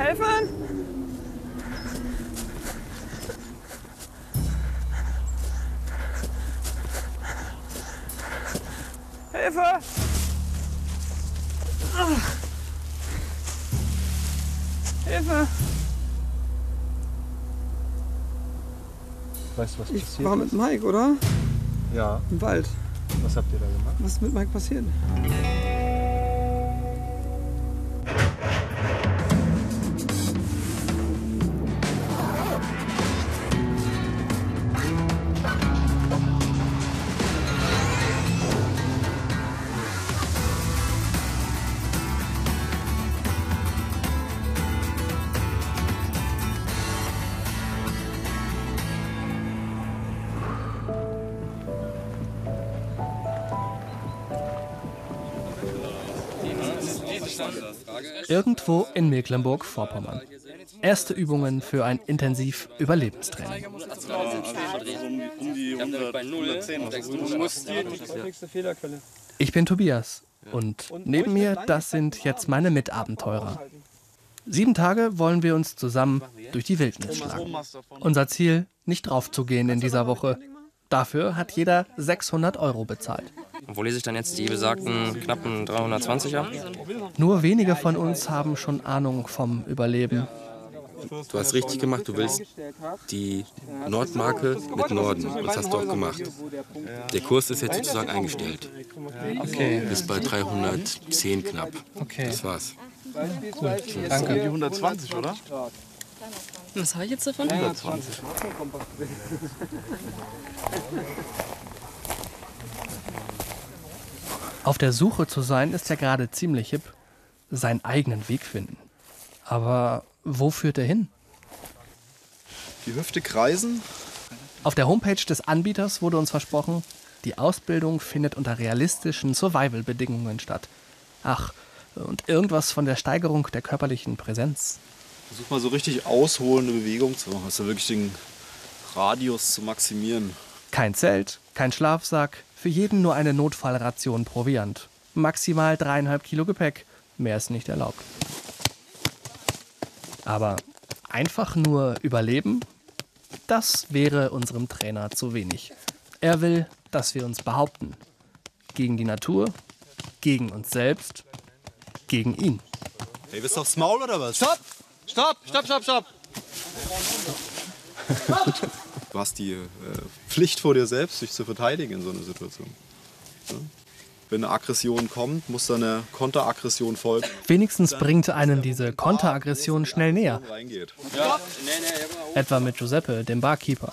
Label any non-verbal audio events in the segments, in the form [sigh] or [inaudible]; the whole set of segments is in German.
Helfen? Hilfe! Hilfe! Weißt du, was Ich passiert war mit? Mike, oder? Ja. Im Wald. Was habt ihr da gemacht? Was ist mit Mike passiert? Irgendwo in Mecklenburg-Vorpommern. Erste Übungen für ein Intensiv-Überlebenstraining. Nächste Fehlerquelle. Ich bin Tobias und neben mir, das sind jetzt meine Mitabenteurer. Sieben Tage wollen wir uns zusammen durch die Wildnis schlagen. Unser Ziel, nicht draufzugehen in dieser Woche. Dafür hat jeder 600 Euro bezahlt. Wo lese ich dann jetzt die besagten knappen 320er? Nur wenige von uns haben schon Ahnung vom Überleben. Du hast richtig gemacht, du willst die Nordmarke mit Norden. Und das hast du auch gemacht. Der Kurs ist jetzt sozusagen eingestellt. Okay, Bis bei 310 knapp. okay. Das war's. Danke. 120, oder? Was habe ich jetzt davon? 120. [laughs] [laughs] Auf der Suche zu sein ist ja gerade ziemlich hip. Seinen eigenen Weg finden. Aber wo führt er hin? Die Hüfte kreisen. Auf der Homepage des Anbieters wurde uns versprochen, die Ausbildung findet unter realistischen Survival-Bedingungen statt. Ach, und irgendwas von der Steigerung der körperlichen Präsenz. Versuch mal so richtig ausholende Bewegung zu machen. Also wirklich den Radius zu maximieren. Kein Zelt, kein Schlafsack, für jeden nur eine Notfallration Proviant. Maximal dreieinhalb Kilo Gepäck, mehr ist nicht erlaubt. Aber einfach nur überleben, das wäre unserem Trainer zu wenig. Er will, dass wir uns behaupten. Gegen die Natur, gegen uns selbst, gegen ihn. Hey, bist du aufs Maul oder was? Stopp! Stopp! Stopp, stopp, stopp! [laughs] Du hast die äh, Pflicht vor dir selbst, dich zu verteidigen in so einer Situation. Ja? Wenn eine Aggression kommt, muss dann eine Konteraggression folgen. Wenigstens bringt einen diese Konteraggression schnell näher. Etwa mit Giuseppe, dem Barkeeper.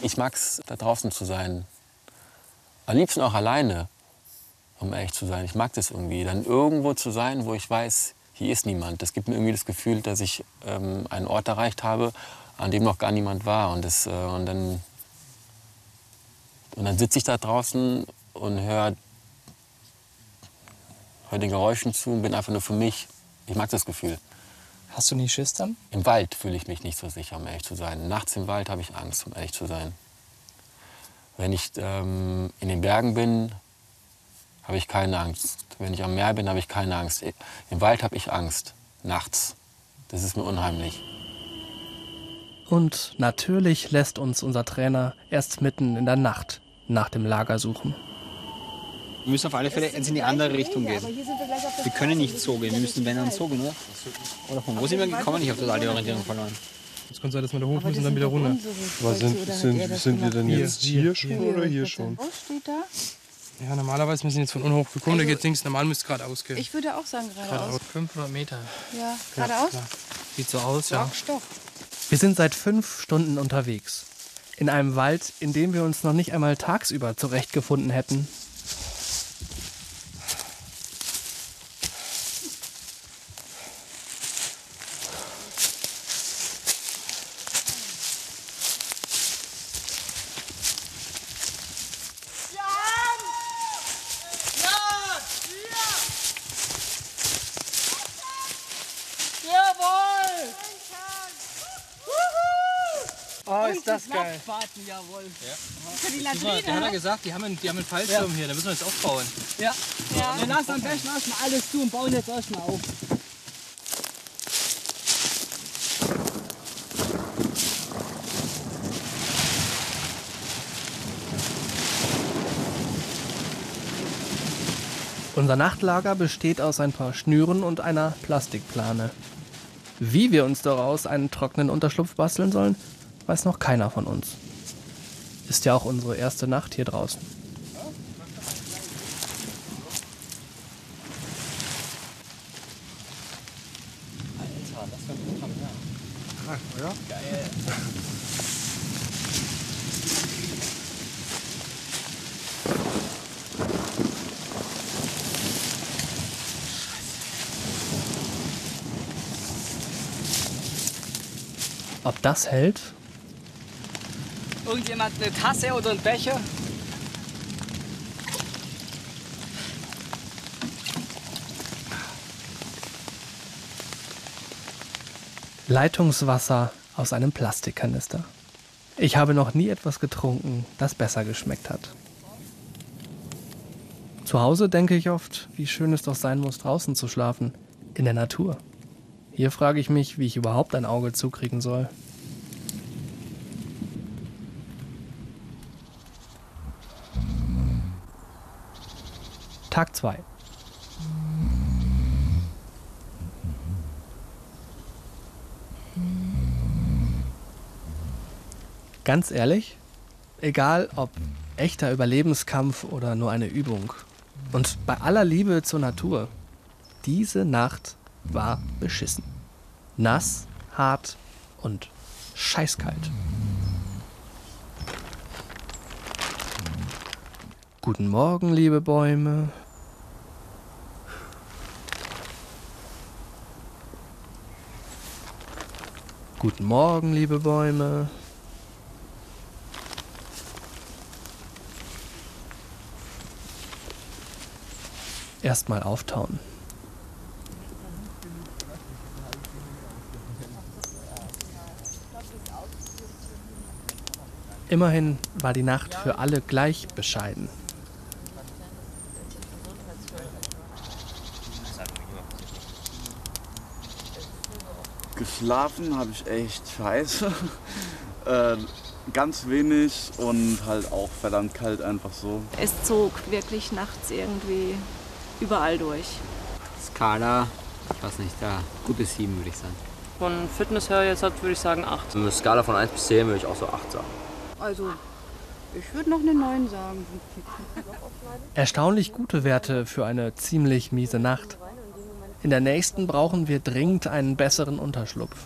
Ich mag's, da draußen zu sein. Am liebsten auch alleine, um ehrlich zu sein. Ich mag das irgendwie. Dann irgendwo zu sein, wo ich weiß, hier ist niemand. Das gibt mir irgendwie das Gefühl, dass ich ähm, einen Ort erreicht habe, an dem noch gar niemand war. Und, das, äh, und dann, und dann sitze ich da draußen und höre hör den Geräuschen zu und bin einfach nur für mich. Ich mag das Gefühl. Hast du nie Schiss dann? Im Wald fühle ich mich nicht so sicher, um ehrlich zu sein. Nachts im Wald habe ich Angst, um ehrlich zu sein. Wenn ich ähm, in den Bergen bin, habe ich keine Angst. Wenn ich am Meer bin, habe ich keine Angst. Im Wald habe ich Angst. Nachts. Das ist mir unheimlich. Und natürlich lässt uns unser Trainer erst mitten in der Nacht nach dem Lager suchen. Wir müssen auf alle Fälle jetzt in die andere Richtung gehen. Wir können nicht so gehen, wir müssen wenn dann so gehen, oder? Oder von wo sind wir gekommen? Ich habe total die Orientierung verloren. Es kann sein, dass wir da hoch müssen und dann wieder runter. Was sind, sind, sind wir denn jetzt hier schon oder hier schon? steht da? Ja, normalerweise müssen wir jetzt von unten hoch gekommen, da geht links, normal müsste es geradeaus gehen. Ich würde auch sagen geradeaus. 500 Meter. Ja, geradeaus? Sieht so aus, ja. Stopp. Wir sind seit fünf Stunden unterwegs. In einem Wald, in dem wir uns noch nicht einmal tagsüber zurechtgefunden hätten. Oh, ist ist das geil. Jawohl. Für die Latrine. Der hat ja gesagt, die haben einen, die haben einen Fallschirm hier, da müssen wir jetzt aufbauen. Ja. Ja. Wir lassen am besten erstmal alles zu und bauen jetzt erstmal auf. Unser Nachtlager besteht aus ein paar Schnüren und einer Plastikplane. Wie wir uns daraus einen trockenen Unterschlupf basteln sollen, weiß noch keiner von uns. Ist ja auch unsere erste Nacht hier draußen. Ob das hält? Irgendjemand eine Tasse oder einen Becher? Leitungswasser aus einem Plastikkanister. Ich habe noch nie etwas getrunken, das besser geschmeckt hat. Zu Hause denke ich oft, wie schön es doch sein muss, draußen zu schlafen, in der Natur. Hier frage ich mich, wie ich überhaupt ein Auge zukriegen soll. Tag 2. Ganz ehrlich, egal ob echter Überlebenskampf oder nur eine Übung. Und bei aller Liebe zur Natur, diese Nacht war beschissen. Nass, hart und scheißkalt. Guten Morgen, liebe Bäume. Guten Morgen, liebe Bäume. Erstmal auftauen. Immerhin war die Nacht für alle gleich bescheiden. Geschlafen habe ich echt scheiße. [laughs] äh, ganz wenig und halt auch verdammt kalt einfach so. Es zog wirklich nachts irgendwie überall durch. Skala, ich weiß nicht, da gute 7 würde ich sagen. Von Fitness her jetzt hat, würde ich sagen 8. Eine Skala von 1 bis 10 würde ich auch so 8 sagen. Also, ich würde noch eine 9 sagen. Erstaunlich gute Werte für eine ziemlich miese Nacht. In der nächsten brauchen wir dringend einen besseren Unterschlupf.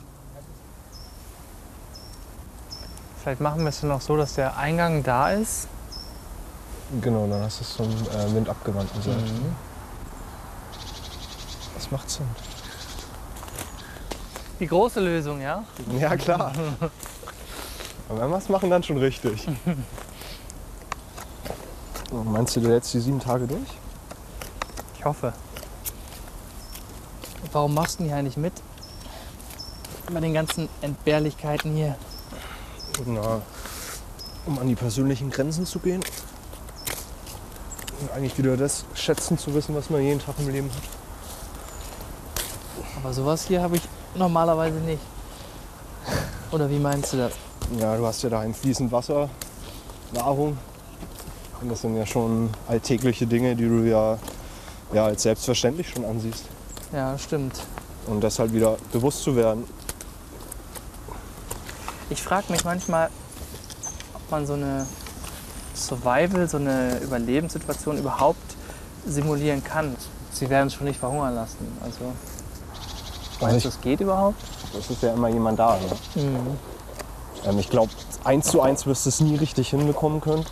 Vielleicht machen wir es dann auch so, dass der Eingang da ist. Genau, dann hast du es zum äh, windabgewandten Seite. Mhm. Das macht Sinn. Die große Lösung, ja? Ja, klar. [laughs] Aber wenn wir es machen, dann schon richtig. [laughs] So, Meinst du, du hältst die sieben Tage durch? Ich hoffe. Warum machst du denn hier eigentlich mit? Bei den ganzen Entbehrlichkeiten hier. Na, um an die persönlichen Grenzen zu gehen. Und eigentlich wieder das schätzen zu wissen, was man jeden Tag im Leben hat. Aber sowas hier habe ich normalerweise nicht. Oder wie meinst du das? Ja, du hast ja daheim fließend Wasser, Nahrung. Und das sind ja schon alltägliche Dinge, die du ja, ja als selbstverständlich schon ansiehst. Ja, stimmt. Und das halt wieder bewusst zu werden. Ich frage mich manchmal, ob man so eine Survival, so eine Überlebenssituation überhaupt simulieren kann. Sie werden schon nicht verhungern lassen. Also, meinst du, das geht überhaupt? Es ist ja immer jemand da. Ne? Mhm. Ähm, ich glaube, eins zu eins wirst du es nie richtig hinbekommen können.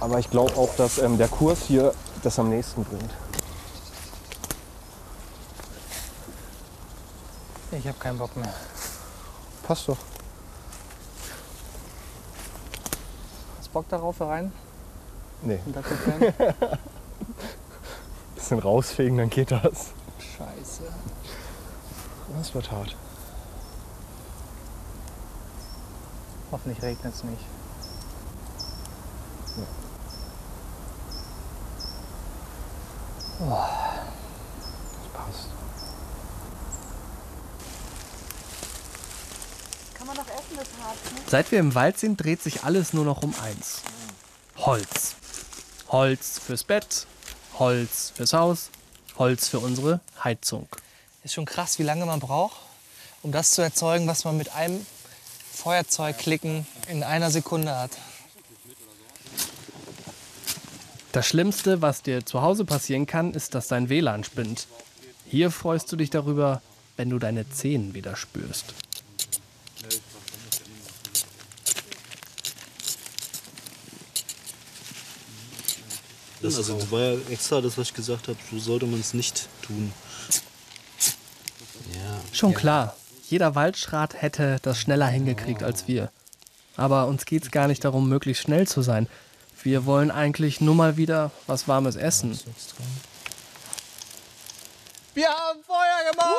Aber ich glaube auch, dass ähm, der Kurs hier das am nächsten bringt. Ich habe keinen Bock mehr. Passt doch. Hast du Bock darauf hier rein? Nee. [laughs] Bisschen rausfegen, dann geht das. Scheiße. Das wird hart. Hoffentlich regnet es nicht. Oh. Das passt. Kann man doch essen, das Harz, ne? Seit wir im Wald sind, dreht sich alles nur noch um eins. Holz. Holz fürs Bett, Holz fürs Haus, Holz für unsere Heizung. Ist schon krass, wie lange man braucht, um das zu erzeugen, was man mit einem Feuerzeugklicken in einer Sekunde hat. Das Schlimmste, was dir zu Hause passieren kann, ist, dass dein WLAN spinnt. Hier freust du dich darüber, wenn du deine Zehen wieder spürst. Das also das war ja extra das, was ich gesagt habe, so sollte man es nicht tun. Schon klar, jeder Waldschrat hätte das schneller hingekriegt als wir. Aber uns geht's gar nicht darum, möglichst schnell zu sein. Wir wollen eigentlich nur mal wieder was Warmes essen. Wir haben Feuer gemacht!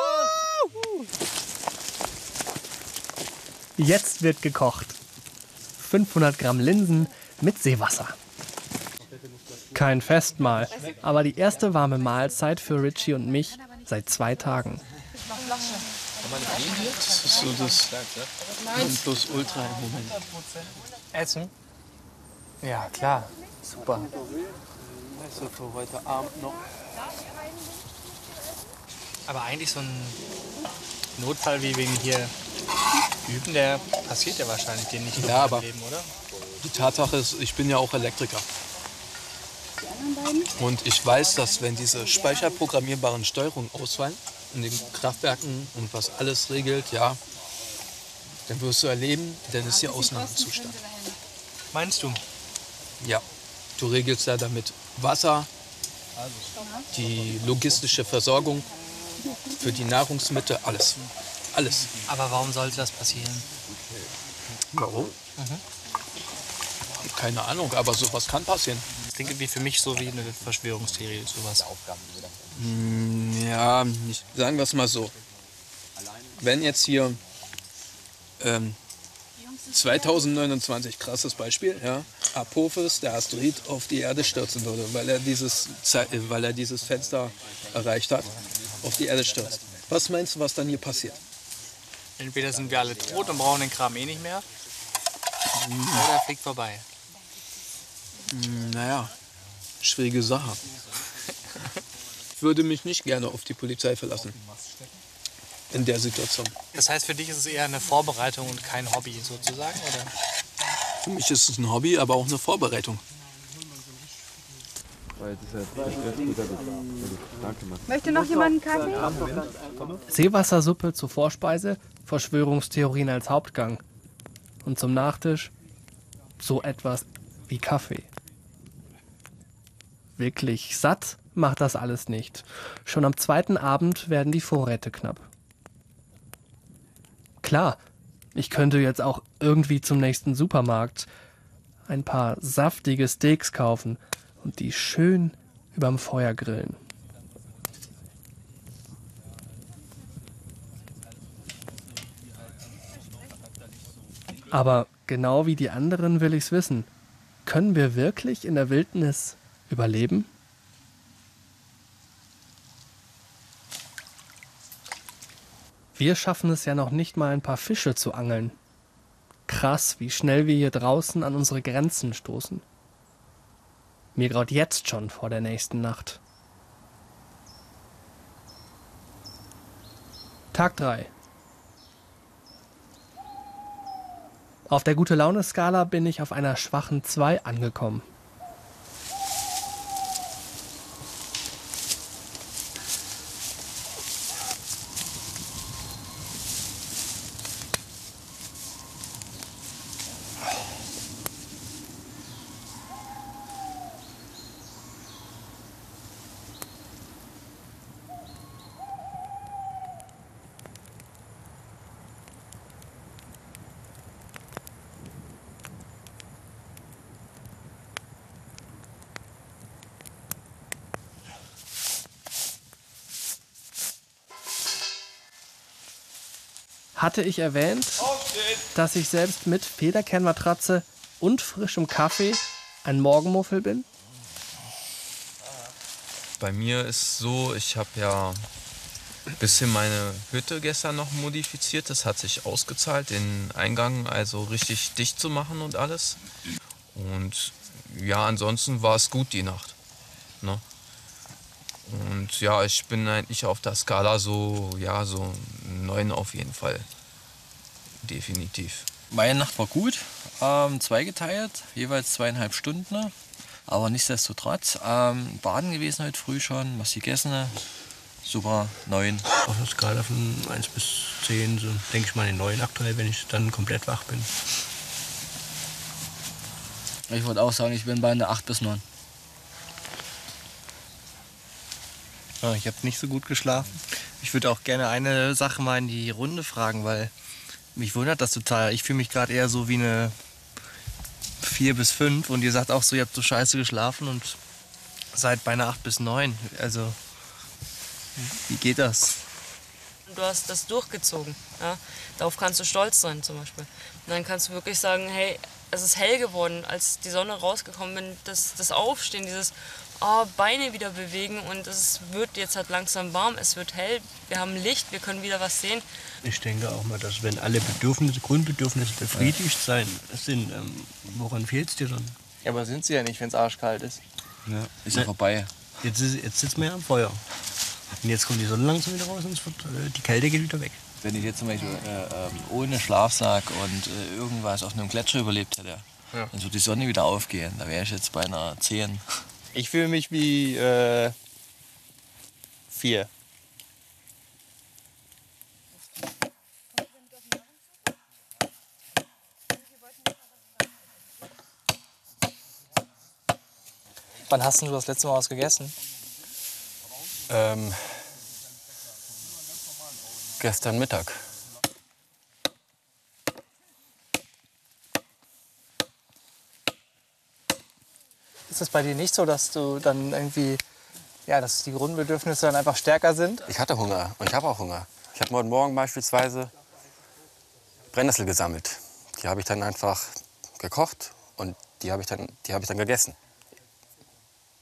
Jetzt wird gekocht. 500 Gramm Linsen mit Seewasser. Kein Festmahl, aber die erste warme Mahlzeit für Richie und mich seit zwei Tagen. Das ist so das Nonplusultra im Moment. Essen? Ja, klar. Super. Also für heute Abend noch. Aber eigentlich so ein Notfall wie wegen hier üben, der passiert ja wahrscheinlich dir nicht Ja, aber im Leben, oder? die Tatsache ist, ich bin ja auch Elektriker. Und ich weiß, dass wenn diese speicherprogrammierbaren Steuerungen ausfallen in den Kraftwerken und was alles regelt, ja, dann wirst du erleben, dann ist hier Ausnahmezustand. Meinst du? Ja, du regelst ja damit Wasser, die logistische Versorgung für die Nahrungsmittel, alles. Alles. Aber warum sollte das passieren? Warum? Keine Ahnung, aber sowas kann passieren. Das klingt irgendwie für mich so wie eine Verschwörungstheorie, sowas. Hm, Ja, sagen wir es mal so. Wenn jetzt hier ähm, 2029, krasses Beispiel, ja, Apophis, der Asteroid, auf die Erde stürzen würde, weil er dieses, Ze- äh, weil er dieses Fenster erreicht hat, auf die Erde stürzt. Was meinst du, was dann hier passiert? Entweder sind wir alle tot und brauchen den Kram eh nicht mehr, oder er fliegt vorbei. Hm, Naja, schwierige Sache. Ich würde mich nicht gerne auf die Polizei verlassen. In der Situation. Das heißt, für dich ist es eher eine Vorbereitung und kein Hobby sozusagen, oder? Für mich ist es ein Hobby, aber auch eine Vorbereitung. Möchte noch jemand einen Kaffee? Seewassersuppe zur Vorspeise, Verschwörungstheorien als Hauptgang. Und zum Nachtisch so etwas wie Kaffee. Wirklich satt macht das alles nicht. Schon am zweiten Abend werden die Vorräte knapp. Klar, ich könnte jetzt auch irgendwie zum nächsten Supermarkt ein paar saftige Steaks kaufen und die schön überm Feuer grillen. Aber genau wie die anderen will ich's wissen. Können wir wirklich in der Wildnis überleben? Wir schaffen es ja noch nicht mal ein paar Fische zu angeln. Krass, wie schnell wir hier draußen an unsere Grenzen stoßen. Mir graut jetzt schon vor der nächsten Nacht. Tag 3. Auf der gute Laune Skala bin ich auf einer schwachen 2 angekommen. Hatte ich erwähnt, dass ich selbst mit Federkernmatratze und frischem Kaffee ein Morgenmuffel bin? Bei mir ist so, ich habe ja ein bisschen meine Hütte gestern noch modifiziert. Das hat sich ausgezahlt, den Eingang also richtig dicht zu machen und alles. Und ja, ansonsten war es gut die Nacht. Ne? Und ja, ich bin eigentlich auf der Skala so, ja, so neun auf jeden Fall. Definitiv. Meine Nacht war gut, ähm, zweigeteilt, jeweils zweieinhalb Stunden. Aber nichtsdestotrotz, ähm, baden gewesen heute früh schon, was gegessen, super, neun. Auf einer Skala von 1 bis 10, so denke ich mal eine 9 aktuell, wenn ich dann komplett wach bin. Ich würde auch sagen, ich bin bei einer 8 bis 9. ich habe nicht so gut geschlafen. Ich würde auch gerne eine Sache mal in die Runde fragen, weil mich wundert das total. Ich fühle mich gerade eher so wie eine 4 bis 5 und ihr sagt auch so, ihr habt so scheiße geschlafen und seid bei einer 8 bis 9. Also, wie geht das? Du hast das durchgezogen. Ja? Darauf kannst du stolz sein zum Beispiel. Und dann kannst du wirklich sagen, hey, es ist hell geworden, als die Sonne rausgekommen bin, das, das Aufstehen, dieses oh, Beine wieder bewegen und es wird jetzt halt langsam warm, es wird hell, wir haben Licht, wir können wieder was sehen. Ich denke auch mal, dass wenn alle Bedürfnisse, Grundbedürfnisse befriedigt sein sind, ähm, woran fehlt es dir dann? Ja, aber sind sie ja nicht, wenn es arschkalt ist. Ja, ist ja vorbei. Jetzt, ist, jetzt sitzen wir ja am Feuer. Und jetzt kommt die Sonne langsam wieder raus und es wird, äh, die Kälte geht wieder weg. Wenn ich jetzt zum Beispiel äh, ähm, ohne Schlafsack und äh, irgendwas auf einem Gletscher überlebt hätte, Ja. dann würde die Sonne wieder aufgehen. Da wäre ich jetzt bei einer 10. Ich fühle mich wie äh, 4. Wann hast denn du das letzte Mal was gegessen? Ähm, gestern Mittag. Ist es bei dir nicht so, dass du dann irgendwie, ja, dass die Grundbedürfnisse dann einfach stärker sind? Ich hatte Hunger und ich habe auch Hunger. Ich habe heute Morgen beispielsweise Brennnessel gesammelt. Die habe ich dann einfach gekocht und die habe ich, habe ich dann gegessen.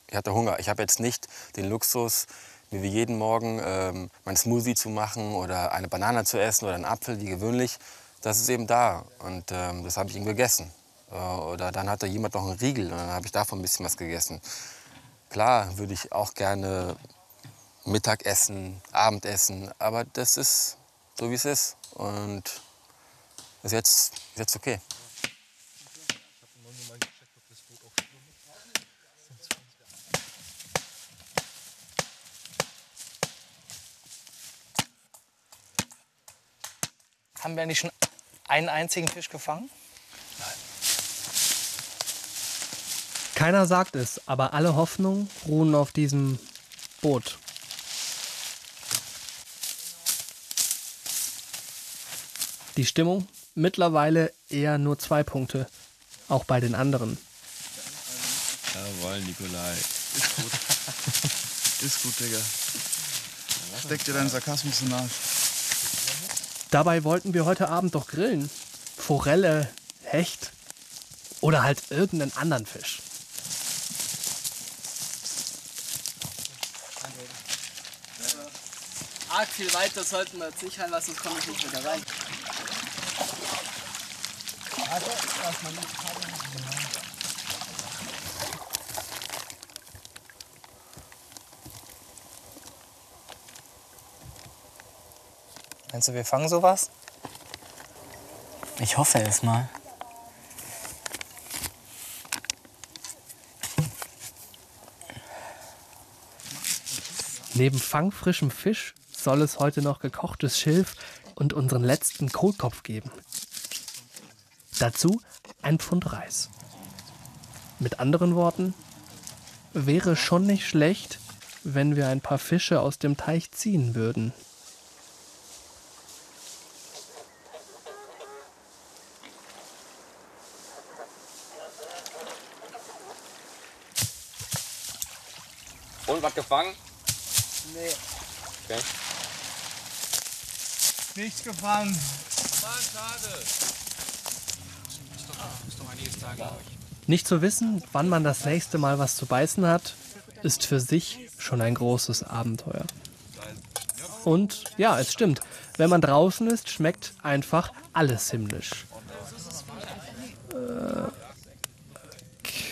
Ich hatte Hunger. Ich habe jetzt nicht den Luxus, mir wie jeden Morgen ähm, mein Smoothie zu machen oder eine Banane zu essen oder einen Apfel, wie gewöhnlich. Das ist eben da und ähm, das habe ich ihm gegessen. Äh, oder dann hatte jemand noch einen Riegel und dann habe ich davon ein bisschen was gegessen. Klar würde ich auch gerne Mittagessen, Abendessen, aber das ist so, wie es ist. Und ist jetzt, ist jetzt okay. Haben wir eigentlich schon einen einzigen Fisch gefangen? Keiner sagt es, aber alle Hoffnungen ruhen auf diesem Boot. Die Stimmung mittlerweile eher nur zwei Punkte, auch bei den anderen. Jawohl, Nikolai. Ist gut. [laughs] Ist gut, Digga. Steck dir deinen Sarkasmus in den Arsch. Dabei wollten wir heute Abend doch grillen. Forelle, Hecht oder halt irgendeinen anderen Fisch. Viel weiter sollten wir jetzt nicht rein, weil sonst komme ich nicht wieder rein. Also, erstmal nicht Meinst du, wir fangen sowas? Ich hoffe es mal. Neben fangfrischem Fisch soll es heute noch gekochtes Schilf und unseren letzten Kohlkopf geben. Dazu ein Pfund Reis. Mit anderen Worten, wäre schon nicht schlecht, wenn wir ein paar Fische aus dem Teich ziehen würden. Und was gefangen? Nee, Okay. Nichts gefangen. Nicht zu wissen, wann man das nächste Mal was zu beißen hat, ist für sich schon ein großes Abenteuer. Und ja, es stimmt, wenn man draußen ist, schmeckt einfach alles himmlisch. Äh,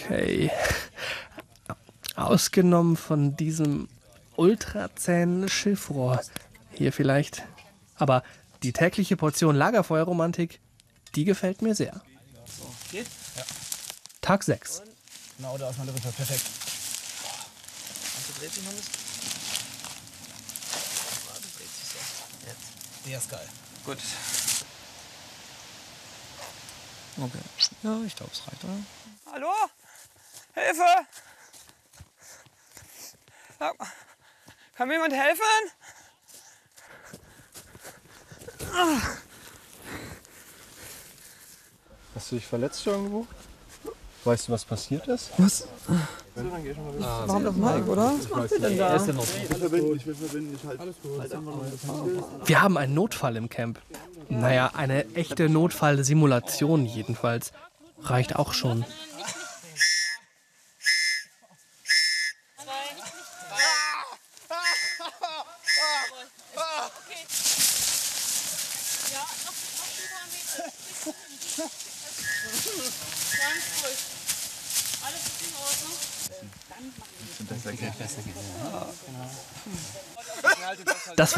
Okay. Ausgenommen von diesem ultrazähen Schiffrohr. Hier vielleicht. Aber die tägliche Portion Lagerfeuerromantik, die gefällt mir sehr. Geht? Ja. Tag 6. Genau, da ist meine Rippe. Perfekt. Also dreht sich noch nicht. Warte, dreht sich so. Jetzt. Der ist geil. Gut. Okay. Ja, ich glaube, es reicht, oder? Hallo? Hilfe! Sag mal, Kann mir jemand helfen? Hast du dich verletzt irgendwo? Weißt du, was passiert ist? Was? Ah, Warum das Mike, oder? Was macht ihr denn da? Ich will verbinden, ich will verbinden. Ich halt, halt einfach mal das Hand. Wir haben einen Notfall im Camp. Naja, eine echte Notfallsimulation jedenfalls. Reicht auch schon.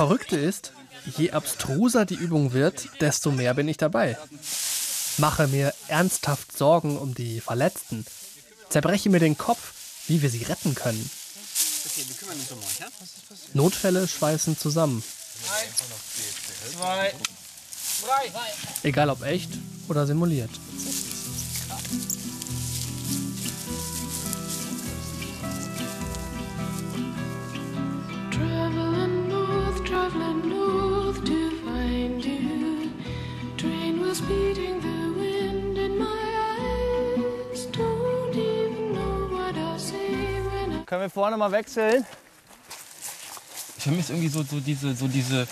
Verrückte ist, je abstruser die Übung wird, desto mehr bin ich dabei. Mache mir ernsthaft Sorgen um die Verletzten. Zerbreche mir den Kopf, wie wir sie retten können. Notfälle schweißen zusammen. Eins, zwei, drei. Egal ob echt oder simuliert. Können wir vorne mal wechseln? Ich vermisse irgendwie so, so, diese, so diese,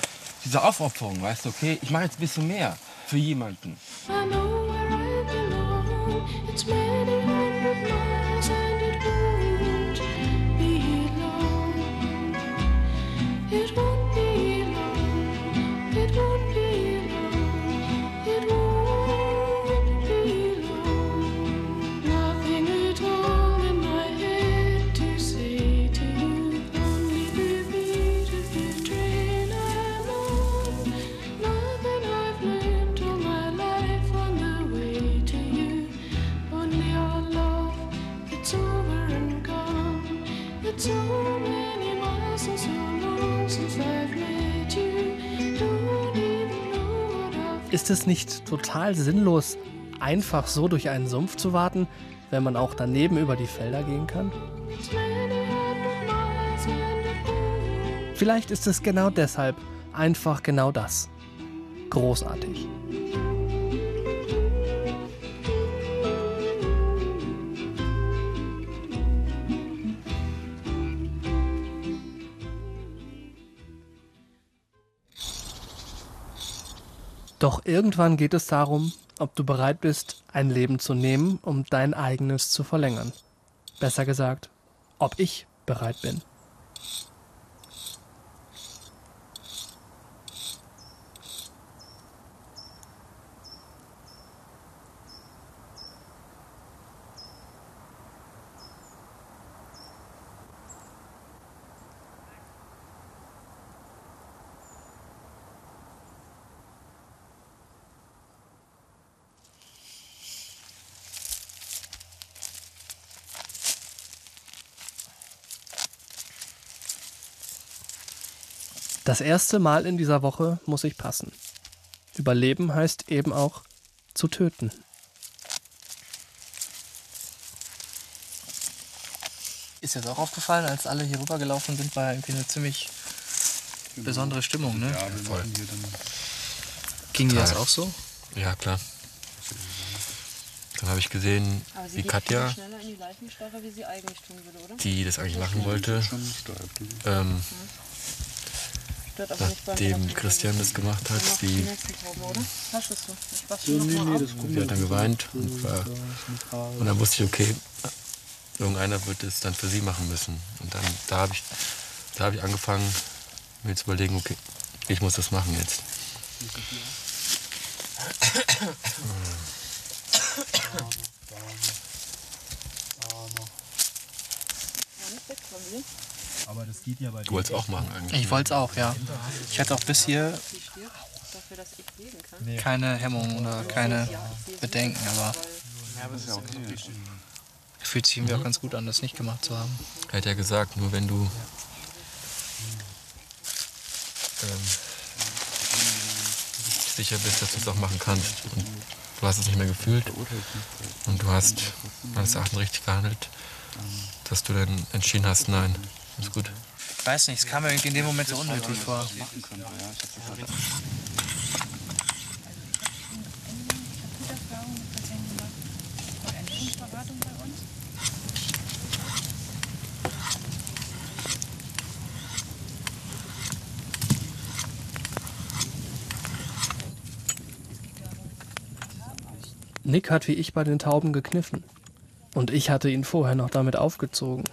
diese Aufopferung, weißt du, okay? Ich mache jetzt ein bisschen mehr für jemanden. I Ist es nicht total sinnlos, einfach so durch einen Sumpf zu warten, wenn man auch daneben über die Felder gehen kann? Vielleicht ist es genau deshalb einfach genau das. Großartig. Doch irgendwann geht es darum, ob du bereit bist, ein Leben zu nehmen, um dein eigenes zu verlängern. Besser gesagt, ob ich bereit bin. Das erste Mal in dieser Woche muss ich passen. Überleben heißt eben auch zu töten. Ist jetzt auch aufgefallen, als alle hier rübergelaufen sind, war irgendwie eine ziemlich besondere Stimmung, ne? Ja, wir machen hier dann. Ging dir das auch so? Ja, klar. Dann habe ich gesehen, wie Katja, viel schneller in die wie sie eigentlich tun würde, oder? die das eigentlich machen wollte, ähm, stört aber nicht beim nachdem Christian das gemacht hat, die, Die hat dann geweint und, war, und dann wusste ich, okay, irgendeiner wird es dann für sie machen müssen. Und dann da habe ich, da hab ich angefangen, mir zu überlegen, okay, ich muss das machen jetzt. Aber das geht ja bei Du wolltest auch machen eigentlich. Ich wollte es auch, ja. Ich hatte auch bis hier keine Hemmungen oder keine Bedenken, aber fühlt sich irgendwie auch ganz gut an, das nicht gemacht zu haben. Er hat ja gesagt, nur wenn du ähm, sicher bist, dass du es auch machen kannst. Und du hast es nicht mehr gefühlt und du hast meines Erachtens richtig gehandelt, dass du dann entschieden hast, nein, ist gut. Ich weiß nicht, es kam mir irgendwie in dem Moment so unnötig vor. Nick hat wie ich bei den Tauben gekniffen. Und ich hatte ihn vorher noch damit aufgezogen.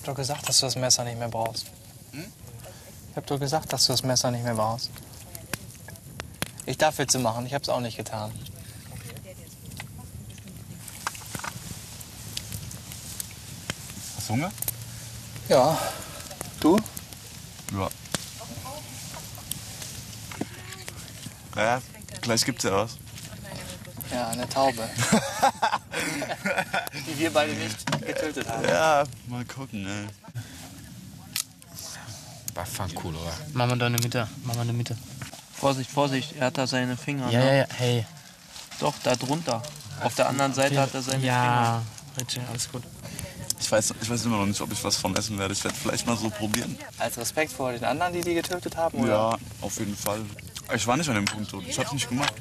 Ich hab doch gesagt, dass du das Messer nicht mehr brauchst. Ich hab doch gesagt, dass du das Messer nicht mehr brauchst. Ich darf Witze machen, ich hab's auch nicht getan. Hast du Hunger? Ja. Du? Ja. Ja, gleich gibt's ja was. Ja, eine Taube. [laughs] [laughs] Die wir beide nicht getötet haben. Ja, mal gucken, ey. War fang cool, oder? Mach mal da in der Mitte. Mach mal in der Mitte. Vorsicht, Vorsicht, er hat da seine Finger. Ja, ne? ja, ja, hey. Doch, da drunter. Auf der anderen Seite hat er seine Ja, Richie, alles gut. Ich weiß, ich weiß immer noch nicht, ob ich was von essen werde. Ich werde vielleicht mal so probieren. Als Respekt vor den anderen, die die getötet haben? Oder? Ja, auf jeden Fall. Ich war nicht an dem Punkt so. Ich hab's nicht gemacht.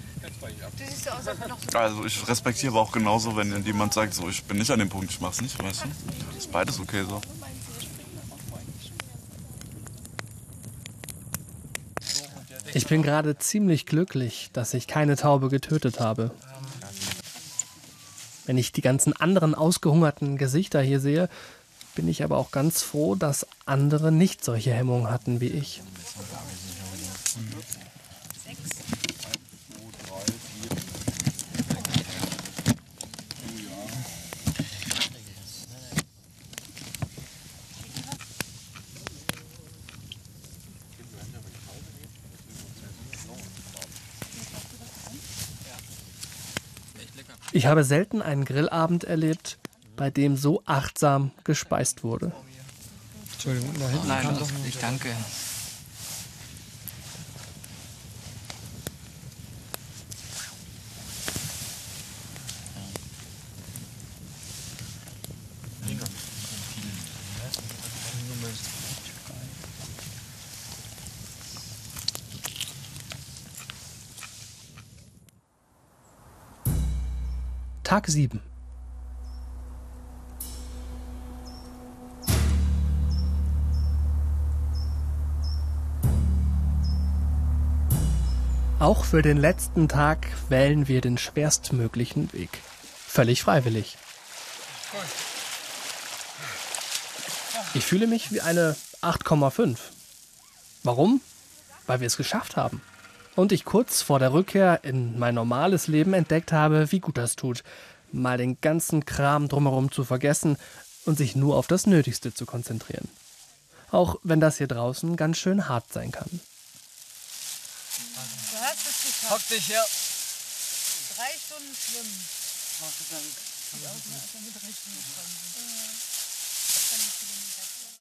Also ich respektiere aber auch genauso, wenn jemand sagt, so ich bin nicht an dem Punkt, ich mach's nicht, weißt du? Ist beides okay so. Ich bin gerade ziemlich glücklich, dass ich keine Taube getötet habe. Wenn ich die ganzen anderen ausgehungerten Gesichter hier sehe, bin ich aber auch ganz froh, dass andere nicht solche Hemmungen hatten wie ich. Ich habe selten einen Grillabend erlebt, bei dem so achtsam gespeist wurde. Entschuldigung, da hinten Nein, ich danke. Tag 7. Auch für den letzten Tag wählen wir den schwerstmöglichen Weg. Völlig freiwillig. Ich fühle mich wie eine 8,5. Warum? Weil wir es geschafft haben. Und ich kurz vor der Rückkehr in mein normales Leben entdeckt habe, wie gut das tut, mal den ganzen Kram drumherum zu vergessen und sich nur auf das Nötigste zu konzentrieren. Auch wenn das hier draußen ganz schön hart sein kann. Du hast es geschafft. Hock dich her. Drei Stunden schwimmen. Dank. Sieht aus, als wenn wir drei Stunden schwimmen. 16 Kilometer.